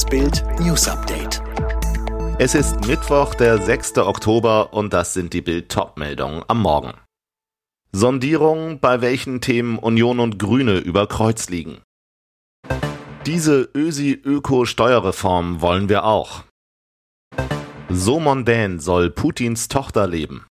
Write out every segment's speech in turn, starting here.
Das Bild News Update. Es ist Mittwoch, der 6. Oktober und das sind die Bild Topmeldungen am Morgen. Sondierung, bei welchen Themen Union und Grüne über Kreuz liegen. Diese Ösi-Öko-Steuerreform wollen wir auch. So mondän soll Putins Tochter leben.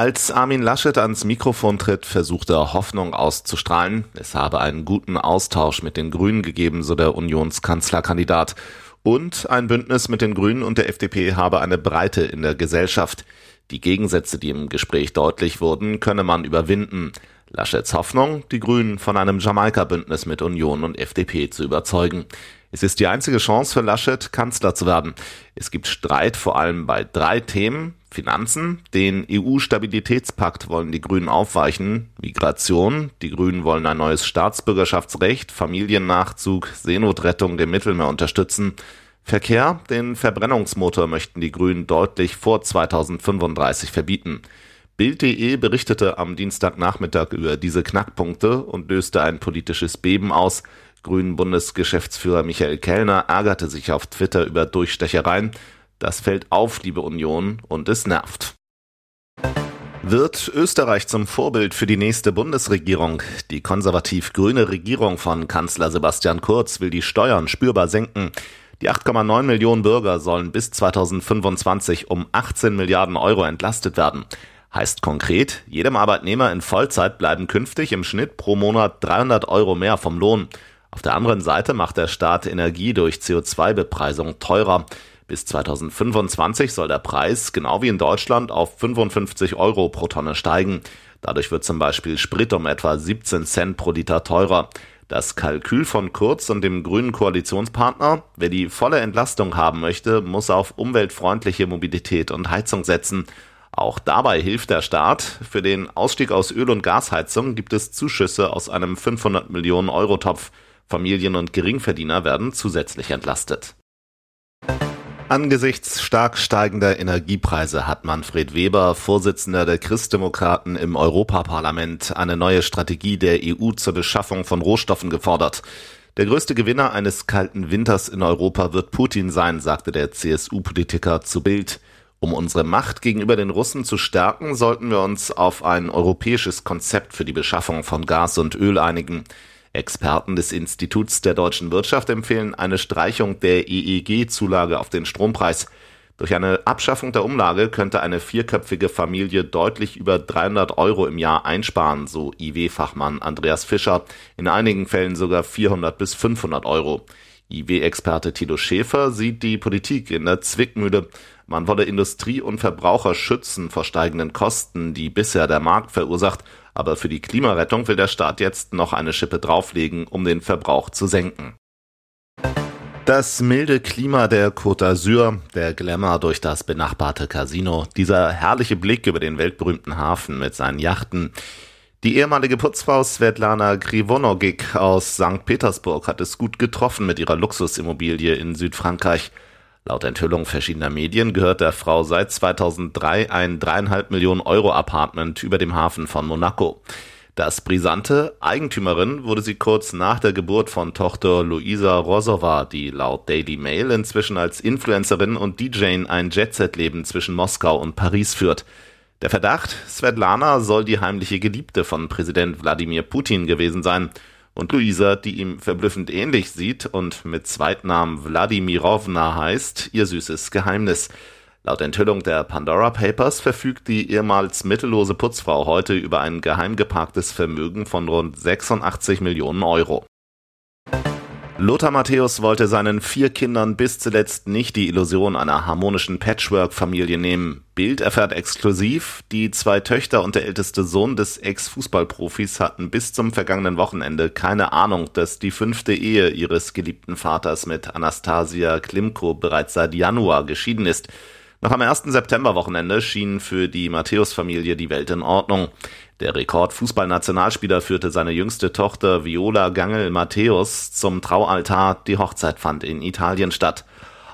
Als Armin Laschet ans Mikrofon tritt, versucht er Hoffnung auszustrahlen. Es habe einen guten Austausch mit den Grünen gegeben, so der Unionskanzlerkandidat. Und ein Bündnis mit den Grünen und der FDP habe eine Breite in der Gesellschaft. Die Gegensätze, die im Gespräch deutlich wurden, könne man überwinden. Laschets Hoffnung, die Grünen von einem Jamaika-Bündnis mit Union und FDP zu überzeugen. Es ist die einzige Chance für Laschet, Kanzler zu werden. Es gibt Streit vor allem bei drei Themen. Finanzen, den EU-Stabilitätspakt wollen die Grünen aufweichen, Migration, die Grünen wollen ein neues Staatsbürgerschaftsrecht, Familiennachzug, Seenotrettung dem Mittelmeer unterstützen, Verkehr, den Verbrennungsmotor möchten die Grünen deutlich vor 2035 verbieten. Bild.de berichtete am Dienstagnachmittag über diese Knackpunkte und löste ein politisches Beben aus. Grünen Bundesgeschäftsführer Michael Kellner ärgerte sich auf Twitter über Durchstechereien. Das fällt auf, liebe Union, und es nervt. Wird Österreich zum Vorbild für die nächste Bundesregierung? Die konservativ-grüne Regierung von Kanzler Sebastian Kurz will die Steuern spürbar senken. Die 8,9 Millionen Bürger sollen bis 2025 um 18 Milliarden Euro entlastet werden. Heißt konkret, jedem Arbeitnehmer in Vollzeit bleiben künftig im Schnitt pro Monat 300 Euro mehr vom Lohn. Auf der anderen Seite macht der Staat Energie durch CO2-Bepreisung teurer. Bis 2025 soll der Preis, genau wie in Deutschland, auf 55 Euro pro Tonne steigen. Dadurch wird zum Beispiel Sprit um etwa 17 Cent pro Liter teurer. Das Kalkül von Kurz und dem grünen Koalitionspartner, wer die volle Entlastung haben möchte, muss auf umweltfreundliche Mobilität und Heizung setzen. Auch dabei hilft der Staat. Für den Ausstieg aus Öl- und Gasheizung gibt es Zuschüsse aus einem 500 Millionen Euro Topf. Familien und Geringverdiener werden zusätzlich entlastet. Angesichts stark steigender Energiepreise hat Manfred Weber, Vorsitzender der Christdemokraten im Europaparlament, eine neue Strategie der EU zur Beschaffung von Rohstoffen gefordert. Der größte Gewinner eines kalten Winters in Europa wird Putin sein, sagte der CSU-Politiker zu Bild. Um unsere Macht gegenüber den Russen zu stärken, sollten wir uns auf ein europäisches Konzept für die Beschaffung von Gas und Öl einigen. Experten des Instituts der deutschen Wirtschaft empfehlen eine Streichung der EEG-Zulage auf den Strompreis. Durch eine Abschaffung der Umlage könnte eine vierköpfige Familie deutlich über 300 Euro im Jahr einsparen, so IW-Fachmann Andreas Fischer, in einigen Fällen sogar 400 bis 500 Euro. IW-Experte Tilo Schäfer sieht die Politik in der Zwickmühle. Man wolle Industrie und Verbraucher schützen vor steigenden Kosten, die bisher der Markt verursacht, aber für die Klimarettung will der Staat jetzt noch eine Schippe drauflegen, um den Verbrauch zu senken. Das milde Klima der Côte d'Azur, der Glamour durch das benachbarte Casino, dieser herrliche Blick über den weltberühmten Hafen mit seinen Yachten, die ehemalige Putzfrau Svetlana Krivonogik aus St. Petersburg hat es gut getroffen mit ihrer Luxusimmobilie in Südfrankreich. Laut Enthüllung verschiedener Medien gehört der Frau seit 2003 ein dreieinhalb Millionen Euro Apartment über dem Hafen von Monaco. Das brisante Eigentümerin wurde sie kurz nach der Geburt von Tochter Luisa Rosova, die laut Daily Mail inzwischen als Influencerin und DJ ein Jet-Set-Leben zwischen Moskau und Paris führt. Der Verdacht, Svetlana soll die heimliche Geliebte von Präsident Wladimir Putin gewesen sein. Und Luisa, die ihm verblüffend ähnlich sieht und mit Zweitnamen Wladimirovna heißt, ihr süßes Geheimnis. Laut Enthüllung der Pandora Papers verfügt die ehemals mittellose Putzfrau heute über ein geheim geparktes Vermögen von rund 86 Millionen Euro. Lothar Matthäus wollte seinen vier Kindern bis zuletzt nicht die Illusion einer harmonischen Patchwork-Familie nehmen. Bild erfährt exklusiv, die zwei Töchter und der älteste Sohn des Ex-Fußballprofis hatten bis zum vergangenen Wochenende keine Ahnung, dass die fünfte Ehe ihres geliebten Vaters mit Anastasia Klimko bereits seit Januar geschieden ist. Noch am 1. September-Wochenende schien für die Matthäus-Familie die Welt in Ordnung. Der Rekordfußballnationalspieler führte seine jüngste Tochter Viola Gangel Matthäus zum Traualtar. Die Hochzeit fand in Italien statt.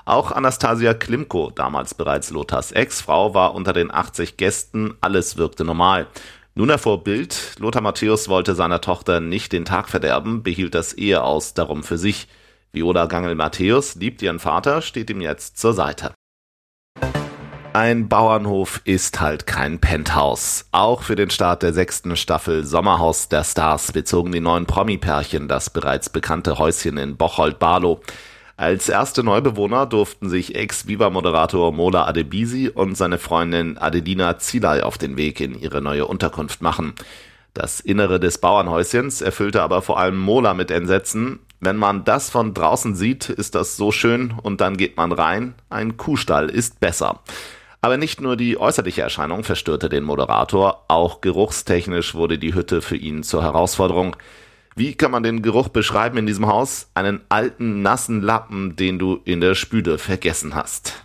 Auch Anastasia Klimko, damals bereits Lothars Ex-Frau, war unter den 80 Gästen. Alles wirkte normal. Nun erfuhr Bild, Lothar Matthäus wollte seiner Tochter nicht den Tag verderben, behielt das Ehe aus darum für sich. Viola Gangel-Matthäus liebt ihren Vater, steht ihm jetzt zur Seite. Ein Bauernhof ist halt kein Penthouse. Auch für den Start der sechsten Staffel Sommerhaus der Stars bezogen die neuen Promi-Pärchen das bereits bekannte Häuschen in Bocholt-Barlow. Als erste Neubewohner durften sich Ex-Viva-Moderator Mola Adebisi und seine Freundin Adelina Zilay auf den Weg in ihre neue Unterkunft machen. Das Innere des Bauernhäuschens erfüllte aber vor allem Mola mit Entsetzen. Wenn man das von draußen sieht, ist das so schön und dann geht man rein. Ein Kuhstall ist besser. Aber nicht nur die äußerliche Erscheinung verstörte den Moderator, auch geruchstechnisch wurde die Hütte für ihn zur Herausforderung. Wie kann man den Geruch beschreiben in diesem Haus? Einen alten, nassen Lappen, den du in der Spüle vergessen hast.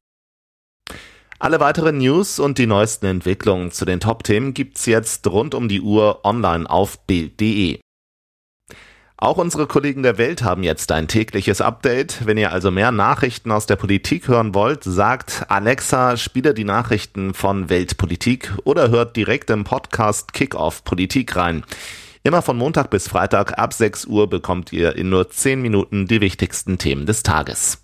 Alle weiteren News und die neuesten Entwicklungen zu den Top-Themen gibt's jetzt rund um die Uhr online auf Bild.de. Auch unsere Kollegen der Welt haben jetzt ein tägliches Update. Wenn ihr also mehr Nachrichten aus der Politik hören wollt, sagt Alexa, spiele die Nachrichten von Weltpolitik oder hört direkt im Podcast Kickoff Politik rein. Immer von Montag bis Freitag ab 6 Uhr bekommt ihr in nur 10 Minuten die wichtigsten Themen des Tages.